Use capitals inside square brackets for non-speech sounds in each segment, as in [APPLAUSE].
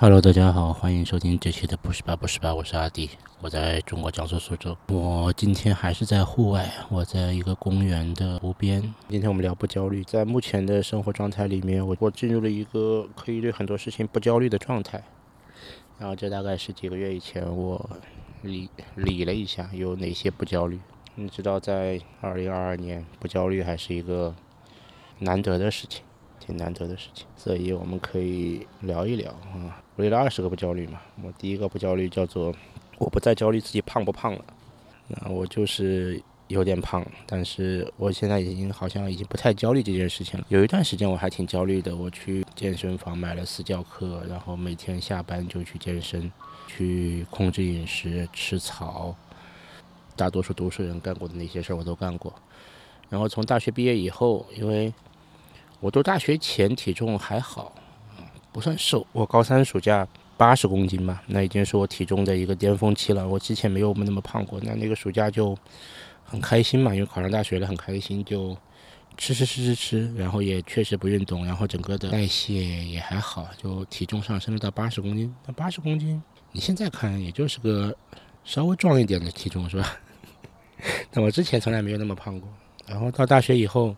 Hello，大家好，欢迎收听这期的不是吧不是吧，我是阿迪，我在中国江苏苏州。我今天还是在户外，我在一个公园的湖边。今天我们聊不焦虑，在目前的生活状态里面，我我进入了一个可以对很多事情不焦虑的状态。然后这大概是几个月以前，我理理了一下有哪些不焦虑。你知道，在二零二二年，不焦虑还是一个难得的事情。挺难得的事情，所以我们可以聊一聊啊。我列了二十个不焦虑嘛。我第一个不焦虑叫做我不再焦虑自己胖不胖了。那我就是有点胖，但是我现在已经好像已经不太焦虑这件事情了。有一段时间我还挺焦虑的，我去健身房买了私教课，然后每天下班就去健身，去控制饮食，吃草。大多数读书人干过的那些事儿我都干过。然后从大学毕业以后，因为我读大学前体重还好，不算瘦。我高三暑假八十公斤嘛，那已经是我体重的一个巅峰期了。我之前没有那么胖过，那那个暑假就很开心嘛，因为考上大学了，很开心，就吃吃吃吃吃，然后也确实不运动，然后整个的代谢也还好，就体重上升了到八十公斤。那八十公斤，你现在看也就是个稍微壮一点的体重是吧？[LAUGHS] 那我之前从来没有那么胖过，然后到大学以后。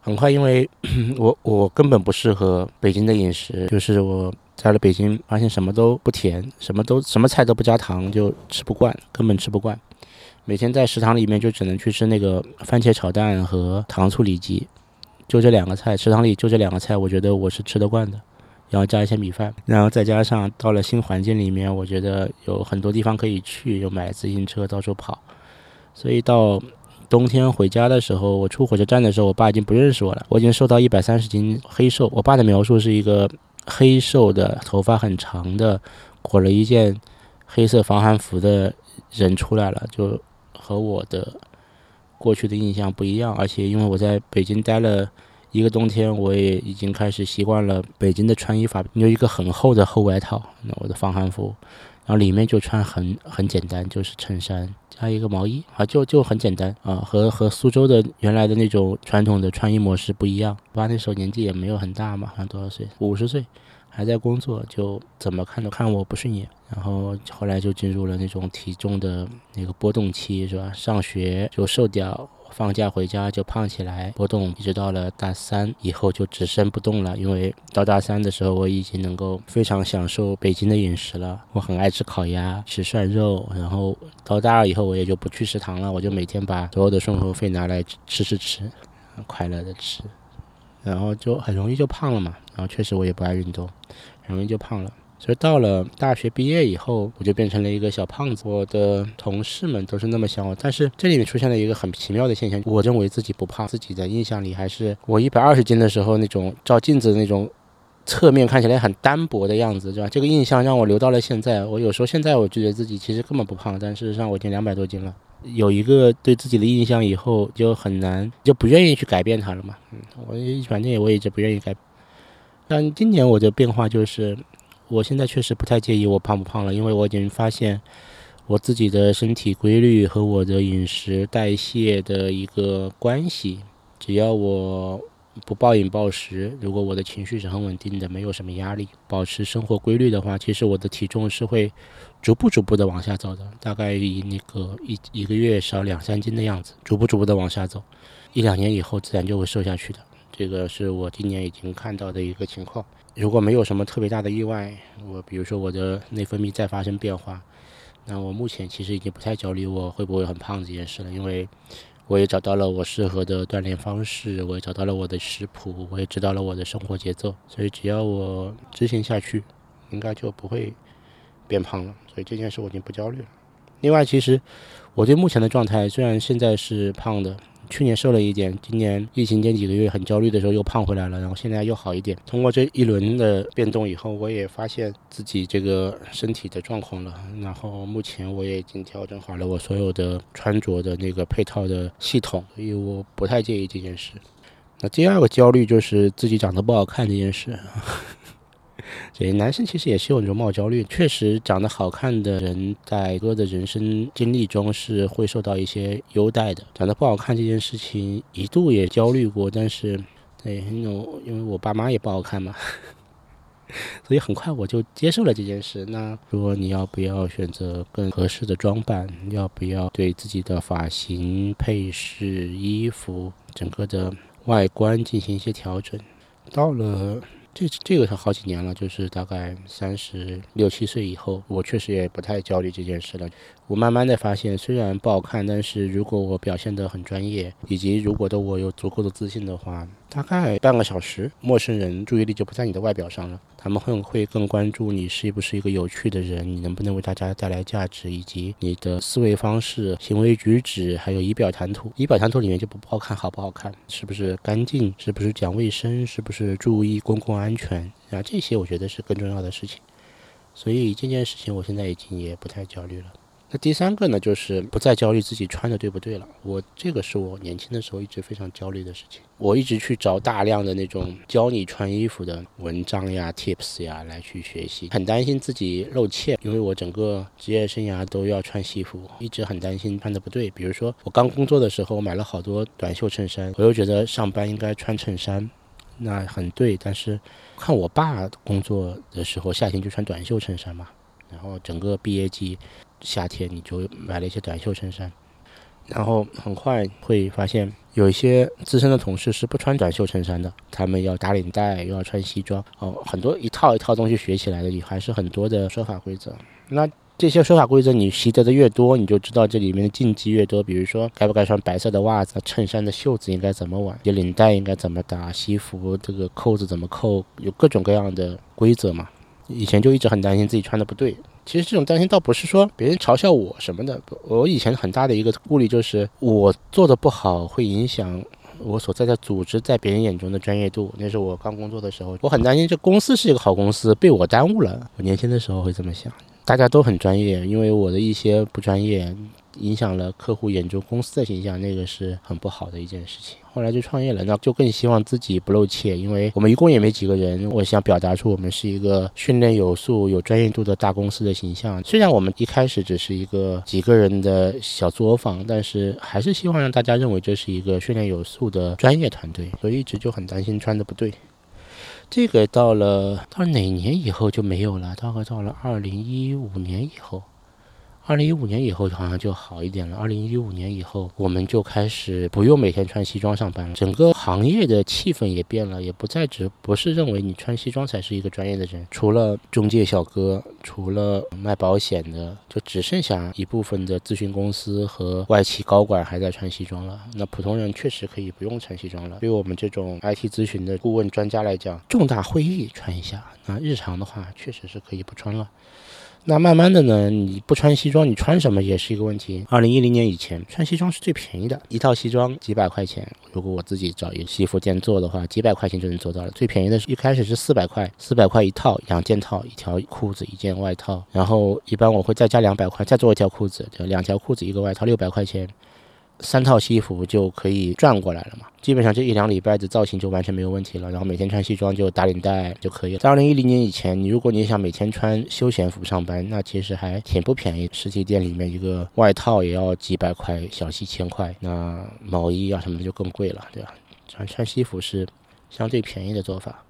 很快，因为 [CLEARS THROAT] 我我根本不适合北京的饮食，就是我在了北京，发现什么都不甜，什么都什么菜都不加糖，就吃不惯，根本吃不惯。每天在食堂里面就只能去吃那个番茄炒蛋和糖醋里脊，就这两个菜，食堂里就这两个菜，我觉得我是吃得惯的，然后加一些米饭，然后再加上到了新环境里面，我觉得有很多地方可以去，又买自行车到处跑，所以到。冬天回家的时候，我出火车站的时候，我爸已经不认识我了。我已经瘦到一百三十斤，黑瘦。我爸的描述是一个黑瘦的、头发很长的、裹了一件黑色防寒服的人出来了，就和我的过去的印象不一样。而且因为我在北京待了一个冬天，我也已经开始习惯了北京的穿衣法，有一个很厚的厚外套，那我的防寒服。然后里面就穿很很简单，就是衬衫加一个毛衣啊，就就很简单啊，和和苏州的原来的那种传统的穿衣模式不一样。我爸那时候年纪也没有很大嘛，好像多少岁？五十岁，还在工作，就怎么看都看我不顺眼。然后后来就进入了那种体重的那个波动期，是吧？上学就瘦掉。放假回家就胖起来，波动一直到了大三以后就只身不动了。因为到大三的时候，我已经能够非常享受北京的饮食了。我很爱吃烤鸭，吃涮肉。然后到大二以后，我也就不去食堂了，我就每天把所有的生活费拿来吃吃吃，快乐的吃。然后就很容易就胖了嘛。然后确实我也不爱运动，很容易就胖了。所以到了大学毕业以后，我就变成了一个小胖子。我的同事们都是那么想我，但是这里面出现了一个很奇妙的现象：我认为自己不胖，自己的印象里还是我一百二十斤的时候那种照镜子那种侧面看起来很单薄的样子，是吧？这个印象让我留到了现在。我有时候现在我觉得自己其实根本不胖，但事实上我已经两百多斤了。有一个对自己的印象以后就很难，就不愿意去改变它了嘛。嗯，我反正我一直不愿意改。但今年我的变化就是。我现在确实不太介意我胖不胖了，因为我已经发现我自己的身体规律和我的饮食代谢的一个关系。只要我不暴饮暴食，如果我的情绪是很稳定的，没有什么压力，保持生活规律的话，其实我的体重是会逐步逐步的往下走的。大概以那个一一个月少两三斤的样子，逐步逐步的往下走，一两年以后自然就会瘦下去的。这个是我今年已经看到的一个情况。如果没有什么特别大的意外，我比如说我的内分泌再发生变化，那我目前其实已经不太焦虑我会不会很胖这件事了，因为我也找到了我适合的锻炼方式，我也找到了我的食谱，我也知道了我的生活节奏，所以只要我执行下去，应该就不会变胖了。所以这件事我已经不焦虑了。另外，其实我对目前的状态，虽然现在是胖的。去年瘦了一点，今年疫情间几个月很焦虑的时候又胖回来了，然后现在又好一点。通过这一轮的变动以后，我也发现自己这个身体的状况了。然后目前我也已经调整好了我所有的穿着的那个配套的系统，所以我不太介意这件事。那第二个焦虑就是自己长得不好看这件事。所以男生其实也是有容貌焦虑，确实长得好看的人在哥的人生经历中是会受到一些优待的。长得不好看这件事情一度也焦虑过，但是对因为我爸妈也不好看嘛，[LAUGHS] 所以很快我就接受了这件事。那说你要不要选择更合适的装扮？要不要对自己的发型、配饰、衣服、整个的外观进行一些调整？到了。这这个是好几年了，就是大概三十六七岁以后，我确实也不太焦虑这件事了。我慢慢的发现，虽然不好看，但是如果我表现得很专业，以及如果的我有足够的自信的话，大概半个小时，陌生人注意力就不在你的外表上了，他们会会更关注你是不是一个有趣的人，你能不能为大家带来价值，以及你的思维方式、行为举止，还有仪表谈吐。仪表谈吐里面就不不好看好不好看，是不是干净，是不是讲卫生，是不是注意公共安全啊？这些我觉得是更重要的事情。所以这件事情我现在已经也不太焦虑了。那第三个呢，就是不再焦虑自己穿的对不对了。我这个是我年轻的时候一直非常焦虑的事情。我一直去找大量的那种教你穿衣服的文章呀、tips 呀来去学习，很担心自己露怯，因为我整个职业生涯都要穿西服，一直很担心穿的不对。比如说我刚工作的时候，买了好多短袖衬衫，我又觉得上班应该穿衬衫，那很对。但是看我爸工作的时候，夏天就穿短袖衬衫嘛，然后整个毕业季。夏天你就买了一些短袖衬衫，然后很快会发现有一些资深的同事是不穿短袖衬衫的，他们要打领带，又要穿西装，哦，很多一套一套东西学起来的，也还是很多的说法规则。那这些说法规则你习得的越多，你就知道这里面的禁忌越多。比如说，该不该穿白色的袜子，衬衫的袖子应该怎么挽，领带应该怎么打，西服这个扣子怎么扣，有各种各样的规则嘛。以前就一直很担心自己穿的不对。其实这种担心倒不是说别人嘲笑我什么的，我以前很大的一个顾虑就是我做的不好会影响我所在的组织在别人眼中的专业度。那是我刚工作的时候，我很担心这公司是一个好公司被我耽误了。我年轻的时候会这么想，大家都很专业，因为我的一些不专业。影响了客户眼中公司的形象，那个是很不好的一件事情。后来就创业了，那就更希望自己不露怯，因为我们一共也没几个人。我想表达出我们是一个训练有素、有专业度的大公司的形象。虽然我们一开始只是一个几个人的小作坊，但是还是希望让大家认为这是一个训练有素的专业团队。所以一直就很担心穿的不对。这个到了到哪年以后就没有了？大概到了二零一五年以后。二零一五年以后好像就好一点了。二零一五年以后，我们就开始不用每天穿西装上班了。整个行业的气氛也变了，也不再只不是认为你穿西装才是一个专业的人。除了中介小哥，除了卖保险的，就只剩下一部分的咨询公司和外企高管还在穿西装了。那普通人确实可以不用穿西装了。对于我们这种 IT 咨询的顾问专家来讲，重大会议穿一下，那日常的话确实是可以不穿了。那慢慢的呢，你不穿西装，你穿什么也是一个问题。二零一零年以前，穿西装是最便宜的，一套西装几百块钱。如果我自己找一个西服店做的话，几百块钱就能做到了。最便宜的是一开始是四百块，四百块一套，两件套，一条裤子，一件外套。然后一般我会再加两百块，再做一条裤子，两条裤子一个外套，六百块钱。三套西服就可以转过来了嘛，基本上这一两礼拜的造型就完全没有问题了。然后每天穿西装就打领带就可以了。在二零一零年以前，你如果你想每天穿休闲服上班，那其实还挺不便宜。实体店里面一个外套也要几百块，小几千块。那毛衣啊什么的就更贵了，对吧？穿穿西服是相对便宜的做法，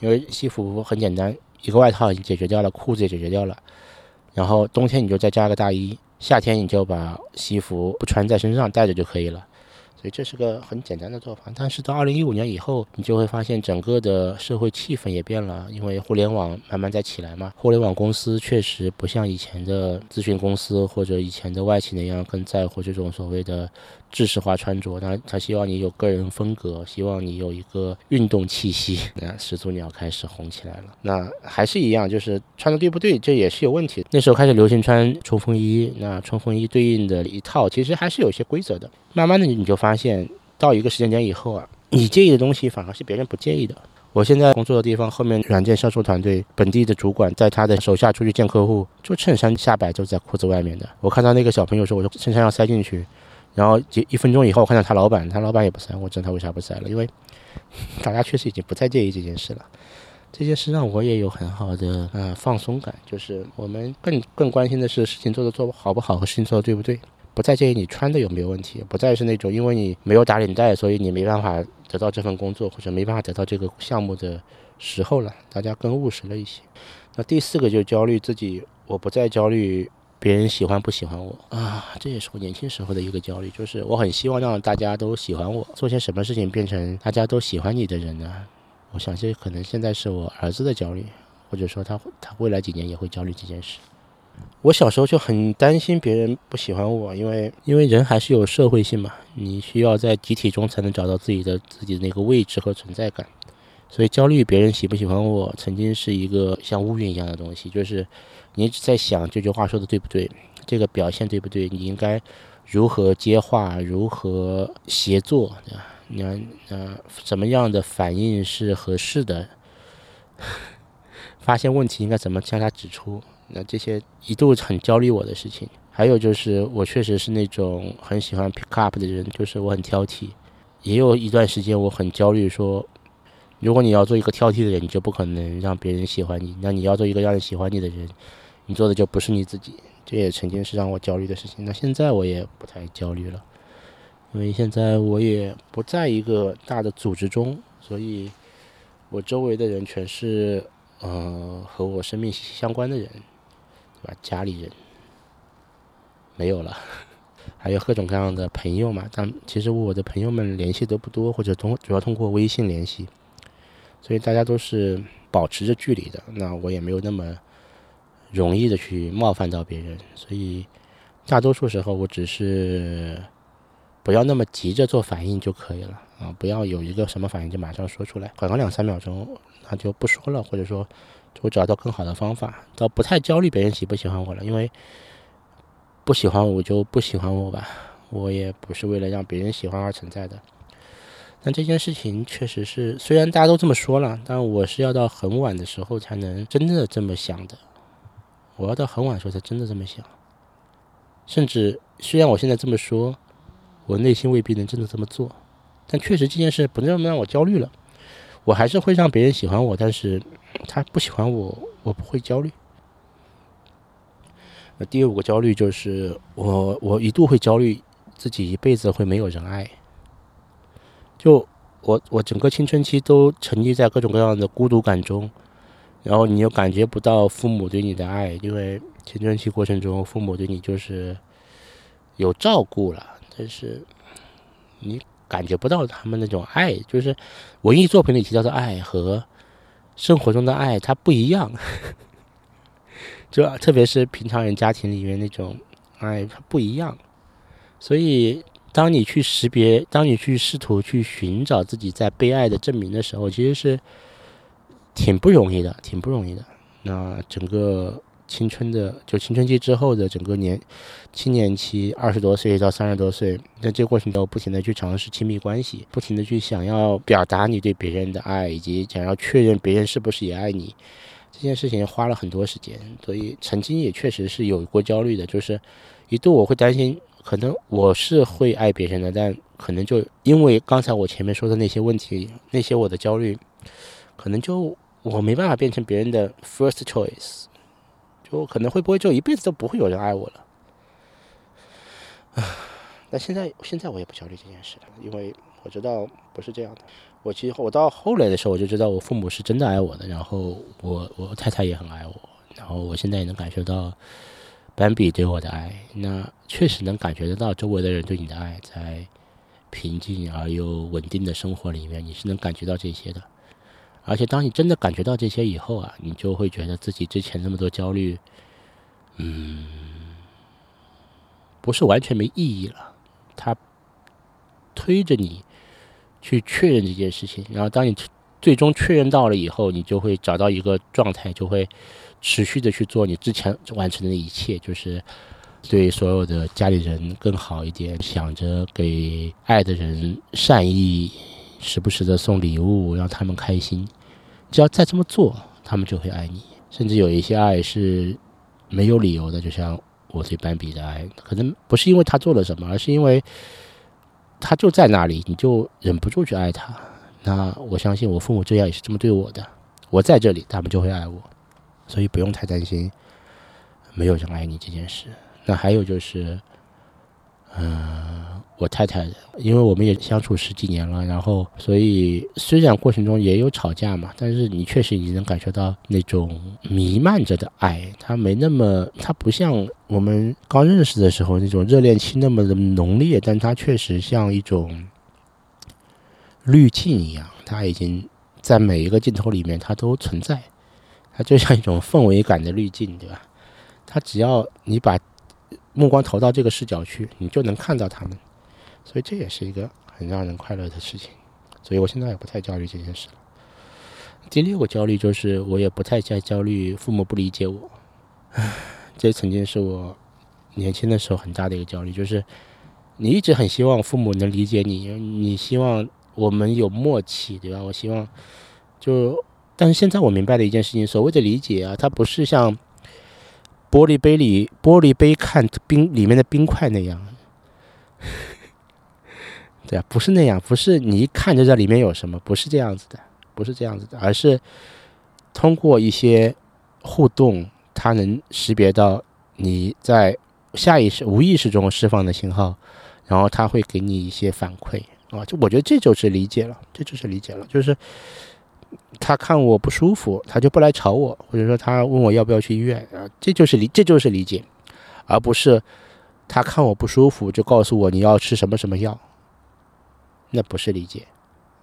因为西服很简单，一个外套已经解决掉了，裤子也解决掉了，然后冬天你就再加个大衣。夏天你就把西服不穿在身上带着就可以了，所以这是个很简单的做法。但是到二零一五年以后，你就会发现整个的社会气氛也变了，因为互联网慢慢在起来嘛。互联网公司确实不像以前的咨询公司或者以前的外企那样更在乎这种所谓的。知识化穿着，他他希望你有个人风格，希望你有一个运动气息。[LAUGHS] 那始祖鸟开始红起来了，那还是一样，就是穿的对不对，这也是有问题。那时候开始流行穿冲锋衣，那冲锋衣对应的一套其实还是有些规则的。慢慢的你就发现，到一个时间点以后啊，你介意的东西反而是别人不介意的。我现在工作的地方后面软件销售团队本地的主管在他的手下出去见客户，就衬衫下摆就在裤子外面的。我看到那个小朋友说，我说衬衫要塞进去。然后一分钟以后，我看到他老板，他老板也不在，我知道他为啥不在了，因为 [LAUGHS] 大家确实已经不再介意这件事了。这件事让我也有很好的呃放松感，就是我们更更关心的是事情做的做好不好和事情做的对不对，不再介意你穿的有没有问题，不再是那种因为你没有打领带，所以你没办法得到这份工作或者没办法得到这个项目的时候了，大家更务实了一些。那第四个就焦虑自己，我不再焦虑别人喜欢不喜欢我啊，这也是我年轻时候的一个焦虑，就是我很希望让大家都喜欢我，做些什么事情变成大家都喜欢你的人呢？我想这可能现在是我儿子的焦虑，或者说他他未来几年也会焦虑这件事。我小时候就很担心别人不喜欢我，因为因为人还是有社会性嘛，你需要在集体中才能找到自己的自己的那个位置和存在感。所以焦虑别人喜不喜欢我，曾经是一个像乌云一样的东西，就是你一直在想这句话说的对不对，这个表现对不对，你应该如何接话，如何协作，对吧？那那什么样的反应是合适的？[LAUGHS] 发现问题应该怎么向他指出？那这些一度很焦虑我的事情。还有就是，我确实是那种很喜欢 pick up 的人，就是我很挑剔。也有一段时间我很焦虑，说。如果你要做一个挑剔的人，你就不可能让别人喜欢你。那你要做一个让人喜欢你的人，你做的就不是你自己。这也曾经是让我焦虑的事情。那现在我也不太焦虑了，因为现在我也不在一个大的组织中，所以我周围的人全是呃和我生命息息相关的人，对吧？家里人没有了，[LAUGHS] 还有各种各样的朋友嘛。但其实我的朋友们联系都不多，或者通主要通过微信联系。所以大家都是保持着距离的，那我也没有那么容易的去冒犯到别人，所以大多数时候我只是不要那么急着做反应就可以了啊，不要有一个什么反应就马上说出来，缓个两三秒钟，那就不说了，或者说我找到更好的方法，倒不太焦虑别人喜不喜欢我了，因为不喜欢我就不喜欢我吧，我也不是为了让别人喜欢而存在的。但这件事情确实是，虽然大家都这么说了，但我是要到很晚的时候才能真的这么想的。我要到很晚的时候才真的这么想。甚至虽然我现在这么说，我内心未必能真的这么做，但确实这件事不那么让我焦虑了。我还是会让别人喜欢我，但是他不喜欢我，我不会焦虑。第五个焦虑就是我，我一度会焦虑自己一辈子会没有人爱。就我我整个青春期都沉溺在各种各样的孤独感中，然后你又感觉不到父母对你的爱，因为青春期过程中父母对你就是有照顾了，但是你感觉不到他们那种爱，就是文艺作品里提到的爱和生活中的爱它不一样，[LAUGHS] 就特别是平常人家庭里面那种爱它不一样，所以。当你去识别，当你去试图去寻找自己在被爱的证明的时候，其实是挺不容易的，挺不容易的。那整个青春的，就青春期之后的整个年青年期，二十多岁到三十多岁，在这个过程中不停的去尝试亲密关系，不停的去想要表达你对别人的爱，以及想要确认别人是不是也爱你，这件事情花了很多时间，所以曾经也确实是有过焦虑的，就是一度我会担心。可能我是会爱别人的，但可能就因为刚才我前面说的那些问题，那些我的焦虑，可能就我没办法变成别人的 first choice，就可能会不会就一辈子都不会有人爱我了。啊，那现在现在我也不焦虑这件事了，因为我知道不是这样的。我其实我到后来的时候，我就知道我父母是真的爱我的，然后我我太太也很爱我，然后我现在也能感受到。斑比对我的爱，那确实能感觉得到周围的人对你的爱，在平静而又稳定的生活里面，你是能感觉到这些的。而且当你真的感觉到这些以后啊，你就会觉得自己之前那么多焦虑，嗯，不是完全没意义了。他推着你去确认这件事情，然后当你最终确认到了以后，你就会找到一个状态，就会。持续的去做你之前完成的一切，就是对所有的家里人更好一点，想着给爱的人善意，时不时的送礼物，让他们开心。只要再这么做，他们就会爱你。甚至有一些爱是没有理由的，就像我对斑比的爱，可能不是因为他做了什么，而是因为他就在那里，你就忍不住去爱他。那我相信我父母这样也是这么对我的。我在这里，他们就会爱我。所以不用太担心没有人爱你这件事。那还有就是，嗯，我太太，因为我们也相处十几年了，然后所以虽然过程中也有吵架嘛，但是你确实你能感受到那种弥漫着的爱，它没那么，它不像我们刚认识的时候那种热恋期那么的浓烈，但它确实像一种滤镜一样，它已经在每一个镜头里面它都存在，它就像一种氛围感的滤镜，对吧？它只要你把目光投到这个视角去，你就能看到他们，所以这也是一个很让人快乐的事情。所以我现在也不太焦虑这件事了。第六个焦虑就是，我也不太再焦虑父母不理解我。唉，[SIGHS] 这曾经是我年轻的时候很大的一个焦虑，就是你一直很希望父母能理解你，你希望我们有默契，对吧？我希望就，但是现在我明白的一件事情，所谓的理解啊，它不是像。玻璃杯里，玻璃杯看冰里面的冰块那样，[LAUGHS] 对啊，不是那样，不是你一看就知道里面有什么，不是这样子的，不是这样子的，而是通过一些互动，它能识别到你在下意识、无意识中释放的信号，然后它会给你一些反馈啊，就我觉得这就是理解了，这就是理解了，就是。他看我不舒服，他就不来吵我，或者说他问我要不要去医院啊，这就是理，这就是理解，而不是他看我不舒服就告诉我你要吃什么什么药，那不是理解，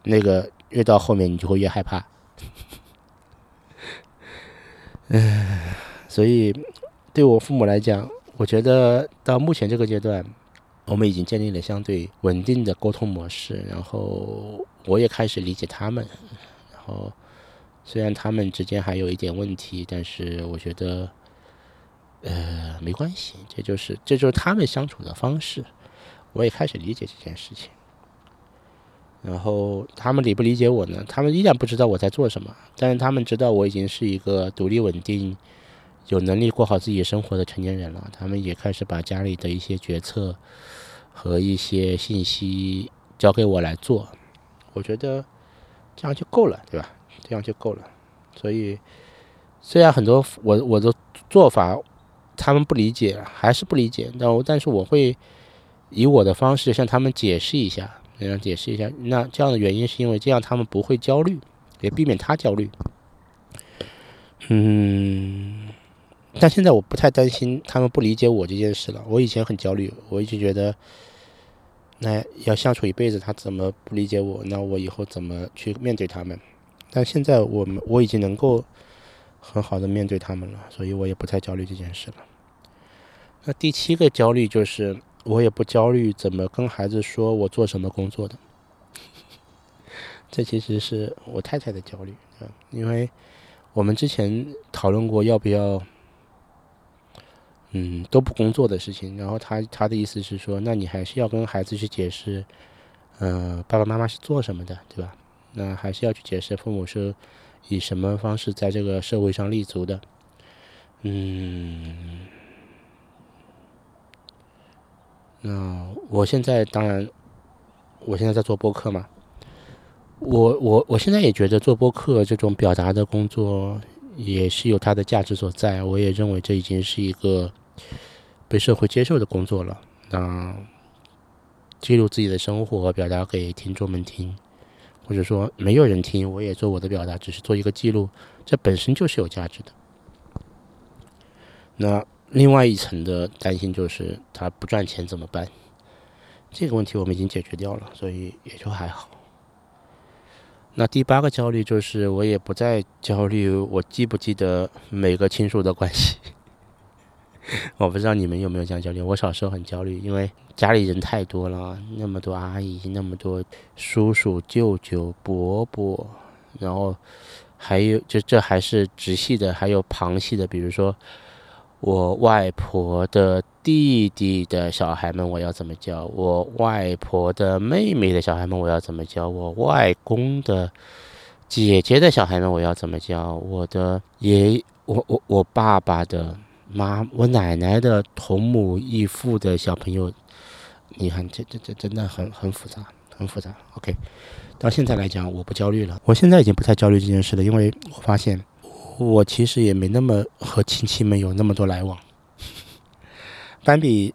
那个越到后面你就会越害怕。嗯，[LAUGHS] 所以对我父母来讲，我觉得到目前这个阶段，我们已经建立了相对稳定的沟通模式，然后我也开始理解他们。哦，虽然他们之间还有一点问题，但是我觉得，呃，没关系，这就是这就是他们相处的方式。我也开始理解这件事情。然后他们理不理解我呢？他们依然不知道我在做什么，但是他们知道我已经是一个独立稳定、有能力过好自己生活的成年人了。他们也开始把家里的一些决策和一些信息交给我来做。我觉得。这样就够了，对吧？这样就够了。所以，虽然很多我我的做法他们不理解，还是不理解，但我但是我会以我的方式向他们解释一下，这样解释一下。那这样的原因是因为这样他们不会焦虑，也避免他焦虑。嗯，但现在我不太担心他们不理解我这件事了。我以前很焦虑，我一直觉得。那要相处一辈子，他怎么不理解我？那我以后怎么去面对他们？但现在我们我已经能够很好的面对他们了，所以我也不太焦虑这件事了。那第七个焦虑就是，我也不焦虑怎么跟孩子说我做什么工作的。这其实是我太太的焦虑啊，因为我们之前讨论过要不要。嗯，都不工作的事情。然后他他的意思是说，那你还是要跟孩子去解释，嗯，爸爸妈妈是做什么的，对吧？那还是要去解释父母是以什么方式在这个社会上立足的。嗯，那我现在当然，我现在在做播客嘛。我我我现在也觉得做播客这种表达的工作也是有它的价值所在。我也认为这已经是一个。被社会接受的工作了，那记录自己的生活，表达给听众们听，或者说没有人听，我也做我的表达，只是做一个记录，这本身就是有价值的。那另外一层的担心就是他不赚钱怎么办？这个问题我们已经解决掉了，所以也就还好。那第八个焦虑就是我也不再焦虑，我记不记得每个亲属的关系。[LAUGHS] 我不知道你们有没有这样焦虑。我小时候很焦虑，因为家里人太多了，那么多阿姨，那么多叔叔、舅舅、伯伯，然后还有就这还是直系的，还有旁系的，比如说我外婆的弟弟的小孩们，我要怎么教？我外婆的妹妹的小孩们，我要怎么教？我外公的姐姐的小孩们，我要怎么教？我的爷，我我我爸爸的。妈，我奶奶的同母异父的小朋友，你看，这这这真的很很复杂，很复杂。OK，到现在来讲，我不焦虑了。我现在已经不太焦虑这件事了，因为我发现我其实也没那么和亲戚们有那么多来往。斑比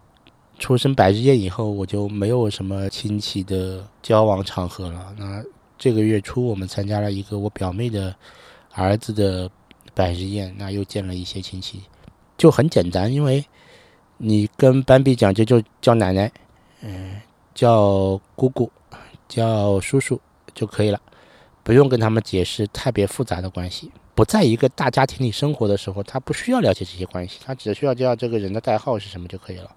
出生百日宴以后，我就没有什么亲戚的交往场合了。那这个月初，我们参加了一个我表妹的儿子的百日宴，那又见了一些亲戚，就很简单，因为你跟斑比讲，就就叫奶奶，嗯，叫姑姑，叫叔叔就可以了，不用跟他们解释特别复杂的关系。不在一个大家庭里生活的时候，他不需要了解这些关系，他只需要知道这个人的代号是什么就可以了。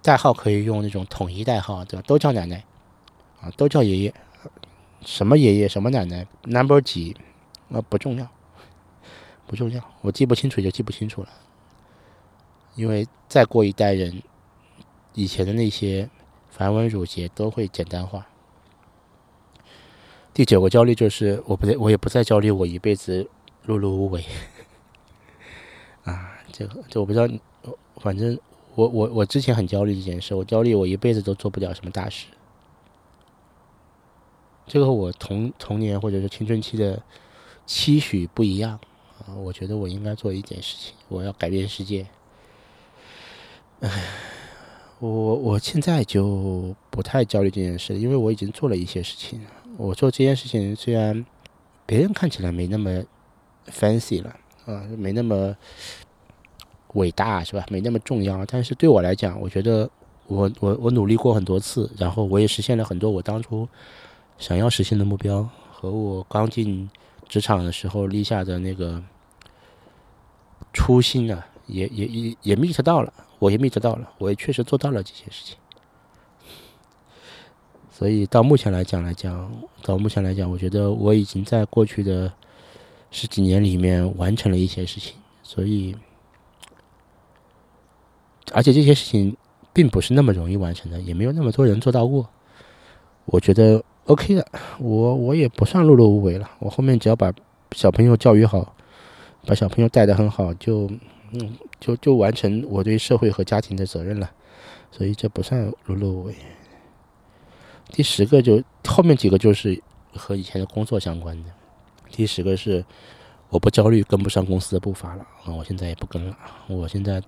代号可以用那种统一代号，对吧？都叫奶奶，啊，都叫爷爷，什么爷爷什么奶奶，number 几，啊，不重要，不重要，我记不清楚就记不清楚了。因为再过一代人，以前的那些繁文缛节都会简单化。第九个焦虑就是，我不再，我也不再焦虑，我一辈子。碌碌无为 [LAUGHS] 啊，这个这我不知道，反正我我我之前很焦虑这件事，我焦虑我一辈子都做不了什么大事。这个我童童年或者是青春期的期许不一样啊，我觉得我应该做一件事情，我要改变世界。唉，我我现在就不太焦虑这件事，因为我已经做了一些事情。我做这件事情虽然别人看起来没那么。fancy 了啊，没那么伟大是吧？没那么重要。但是对我来讲，我觉得我我我努力过很多次，然后我也实现了很多我当初想要实现的目标，和我刚进职场的时候立下的那个初心啊，也也也也 meet 到了，我也 meet 到了，我也确实做到了这些事情。所以到目前来讲来讲，到目前来讲，我觉得我已经在过去的。十几年里面完成了一些事情，所以，而且这些事情并不是那么容易完成的，也没有那么多人做到过。我觉得 OK 的，我我也不算碌碌无为了。我后面只要把小朋友教育好，把小朋友带得很好，就嗯，就就完成我对社会和家庭的责任了。所以这不算碌碌无为。第十个就后面几个就是和以前的工作相关的。第十个是，我不焦虑跟不上公司的步伐了啊！我现在也不跟了，我现在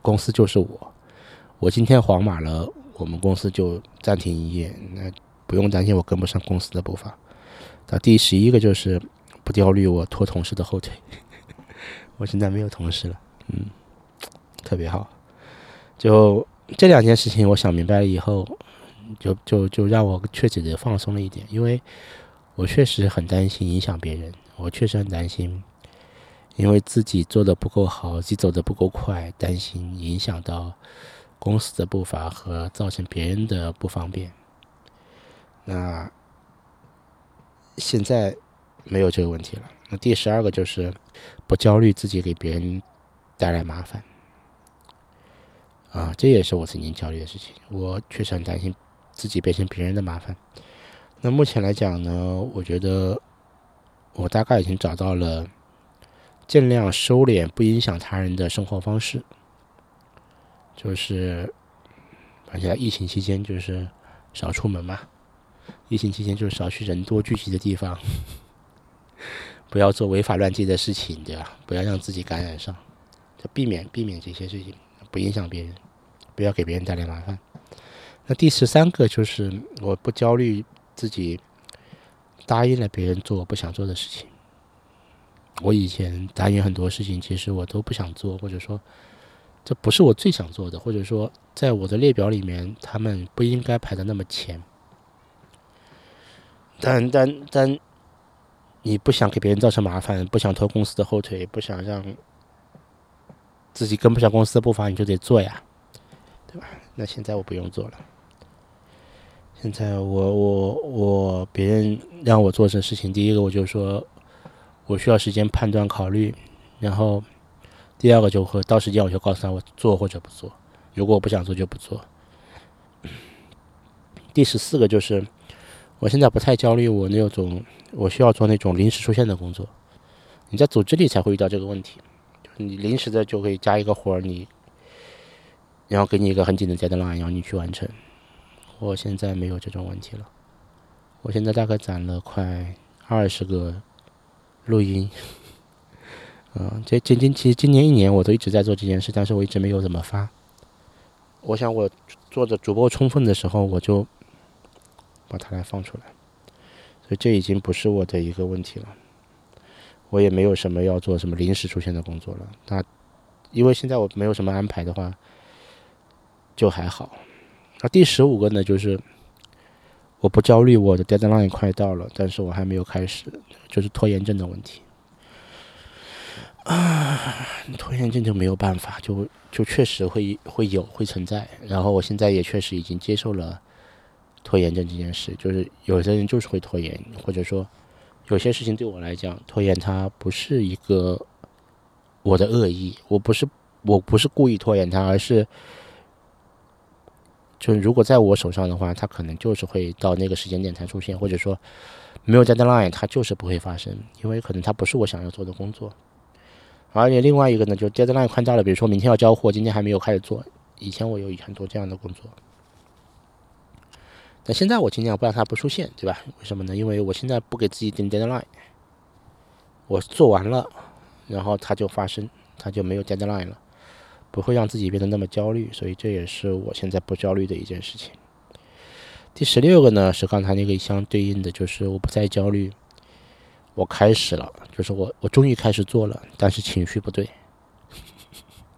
公司就是我，我今天黄码了，我们公司就暂停营业，那不用担心我跟不上公司的步伐。到第十一个就是不焦虑我拖同事的后腿，[LAUGHS] 我现在没有同事了，嗯，特别好。就这两件事情，我想明白了以后，就就就让我确实的放松了一点，因为。我确实很担心影响别人，我确实很担心，因为自己做的不够好，自己走的不够快，担心影响到公司的步伐和造成别人的不方便。那现在没有这个问题了。那第十二个就是不焦虑自己给别人带来麻烦。啊，这也是我曾经焦虑的事情。我确实很担心自己变成别人的麻烦。那目前来讲呢，我觉得我大概已经找到了尽量收敛、不影响他人的生活方式，就是而且疫情期间就是少出门嘛，疫情期间就是少去人多聚集的地方，[LAUGHS] 不要做违法乱纪的事情，对吧？不要让自己感染上，避免避免这些事情，不影响别人，不要给别人带来麻烦。那第十三个就是我不焦虑。自己答应了别人做我不想做的事情。我以前答应很多事情，其实我都不想做，或者说这不是我最想做的，或者说在我的列表里面，他们不应该排的那么前。但但但，你不想给别人造成麻烦，不想拖公司的后腿，不想让自己跟不上公司的步伐，你就得做呀，对吧？那现在我不用做了。现在我我我别人让我做这事情，第一个我就说，我需要时间判断考虑，然后第二个就会到时间我就告诉他我做或者不做，如果我不想做就不做。第十四个就是，我现在不太焦虑，我那种我需要做那种临时出现的工作，你在组织里才会遇到这个问题，你临时的就可以加一个活儿，你然后给你一个很紧的 deadline，然后你去完成。我现在没有这种问题了。我现在大概攒了快二十个录音，嗯，这今今其实今年一年我都一直在做这件事，但是我一直没有怎么发。我想我做的足够充分的时候，我就把它来放出来。所以这已经不是我的一个问题了。我也没有什么要做什么临时出现的工作了。那因为现在我没有什么安排的话，就还好。那第十五个呢，就是我不焦虑，我的 deadline 快到了，但是我还没有开始，就是拖延症的问题。啊，拖延症就没有办法，就就确实会会有会存在。然后我现在也确实已经接受了拖延症这件事，就是有些人就是会拖延，或者说有些事情对我来讲，拖延它不是一个我的恶意，我不是我不是故意拖延它，而是就是如果在我手上的话，它可能就是会到那个时间点才出现，或者说没有 deadline，它就是不会发生，因为可能它不是我想要做的工作。而且另外一个呢，就 deadline 宽大了，比如说明天要交货，今天还没有开始做。以前我有很多这样的工作，但现在我尽量不让它不出现，对吧？为什么呢？因为我现在不给自己定 deadline，我做完了，然后它就发生，它就没有 deadline 了，不会让自己变得那么焦虑，所以这也是我现在不焦虑的一件事情。第十六个呢，是刚才那个相对应的，就是我不再焦虑。我开始了，就是我，我终于开始做了，但是情绪不对。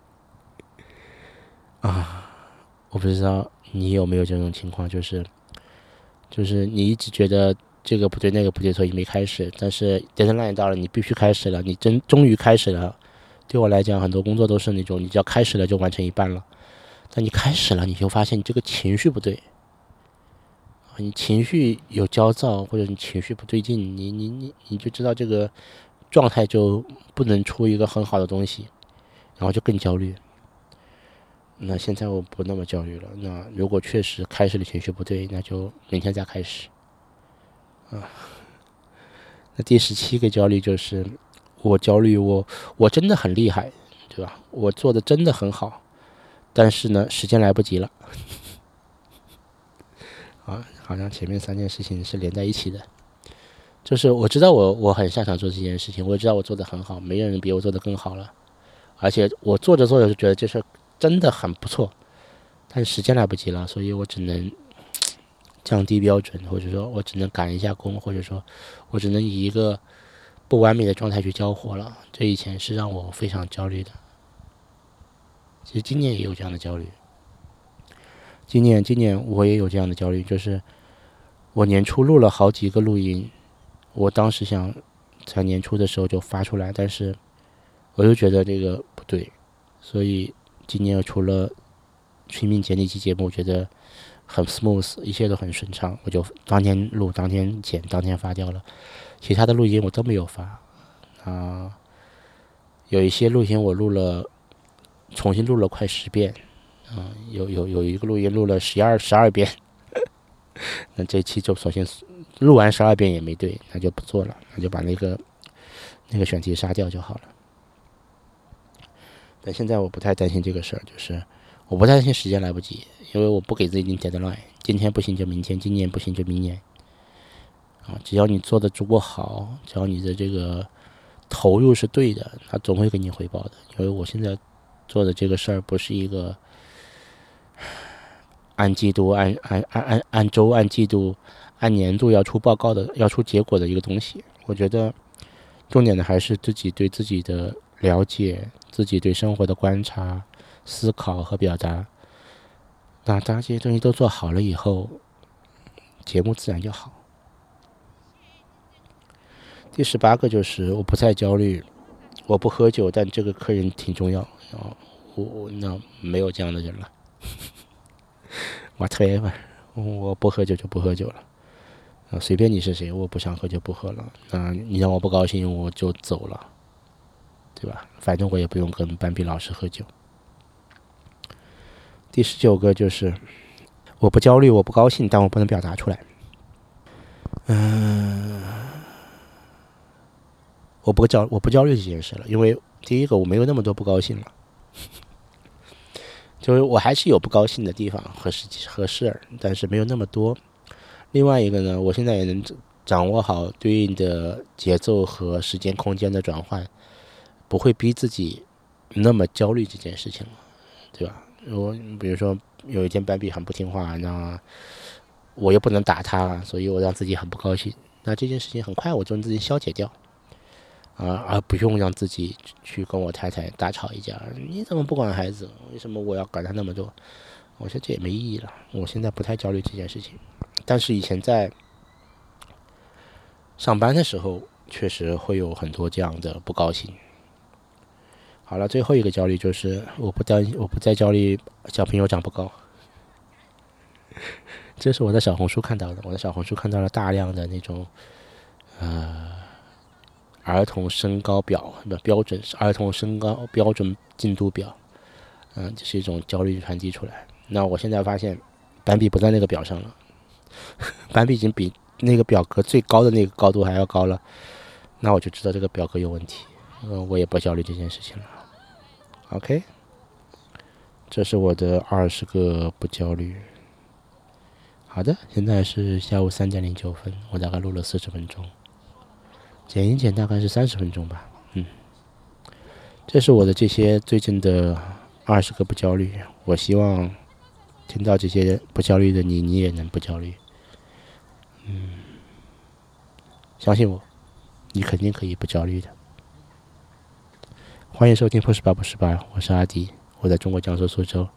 [LAUGHS] 啊，我不知道你有没有这种情况，就是，就是你一直觉得这个不对，那个不对，所以没开始。但是 deadline 到了，你必须开始了，你真终于开始了。对我来讲，很多工作都是那种，你只要开始了就完成一半了。但你开始了，你就发现你这个情绪不对。你情绪有焦躁，或者你情绪不对劲，你你你你就知道这个状态就不能出一个很好的东西，然后就更焦虑。那现在我不那么焦虑了。那如果确实开始的情绪不对，那就明天再开始。啊，那第十七个焦虑就是我焦虑，我我真的很厉害，对吧？我做的真的很好，但是呢，时间来不及了。啊。好像前面三件事情是连在一起的，就是我知道我我很擅长做这件事情，我知道我做的很好，没有人比我做的更好了，而且我做着做着就觉得这事真的很不错，但是时间来不及了，所以我只能 [TSK] 降低标准，或者说我只能赶一下工，或者说我只能以一个不完美的状态去交货了。这以前是让我非常焦虑的，其实今年也有这样的焦虑。今年，今年我也有这样的焦虑，就是我年初录了好几个录音，我当时想在年初的时候就发出来，但是我又觉得这个不对，所以今年除了全民剪那期节目，我觉得很 smooth，一切都很顺畅，我就当天录、当天剪、当天发掉了。其他的录音我都没有发啊，有一些录音我录了，重新录了快十遍。啊，有有有一个录音录了十二十二遍，[LAUGHS] 那这期就索性录完十二遍也没对，那就不做了，那就把那个那个选题杀掉就好了。但现在我不太担心这个事儿，就是我不担心时间来不及，因为我不给自己定 deadline，今天不行就明天，今年不行就明年。啊，只要你做的足够好，只要你的这个投入是对的，他总会给你回报的。因为我现在做的这个事儿不是一个。按季度、按按按按按周、按季度、按年度要出报告的、要出结果的一个东西，我觉得重点的还是自己对自己的了解，自己对生活的观察、思考和表达。那当这些东西都做好了以后，节目自然就好。第十八个就是我不再焦虑，我不喝酒，但这个客人挺重要，我我那没有这样的人了。[LAUGHS] 我退吧，我不喝酒就不喝酒了，啊，随便你是谁，我不想喝就不喝了。那，你让我不高兴我就走了，对吧？反正我也不用跟班比老师喝酒。第十九个就是，我不焦虑，我不高兴，但我不能表达出来。嗯，我不焦，我不焦虑这件事了，因为第一个我没有那么多不高兴了。就是我还是有不高兴的地方和事和事儿，但是没有那么多。另外一个呢，我现在也能掌握好对应的节奏和时间空间的转换，不会逼自己那么焦虑这件事情，对吧？我比如说有一天斑比很不听话，那我又不能打他，所以我让自己很不高兴。那这件事情很快我就能自己消解掉，啊，而不用让自己去跟我太太大吵一架。你怎么不管孩子？为什么我要管他那么多？我说这也没意义了。我现在不太焦虑这件事情，但是以前在上班的时候，确实会有很多这样的不高兴。好了，最后一个焦虑就是我不担我不再焦虑小朋友长不高。[LAUGHS] 这是我在小红书看到的，我在小红书看到了大量的那种，呃，儿童身高表的标准，儿童身高标准进度表，嗯，这是一种焦虑传递出来。那我现在发现，斑比不在那个表上了，[LAUGHS] 斑比已经比那个表格最高的那个高度还要高了，那我就知道这个表格有问题，嗯，我也不焦虑这件事情了。OK，这是我的二十个不焦虑。好的，现在是下午三点零九分，我大概录了四十分钟，剪一剪大概是三十分钟吧，嗯，这是我的这些最近的二十个不焦虑。我希望听到这些不焦虑的你，你也能不焦虑，嗯，相信我，你肯定可以不焦虑的。欢迎收听破十八不十八，我是阿迪，我在中国江苏苏州，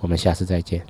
我们下次再见。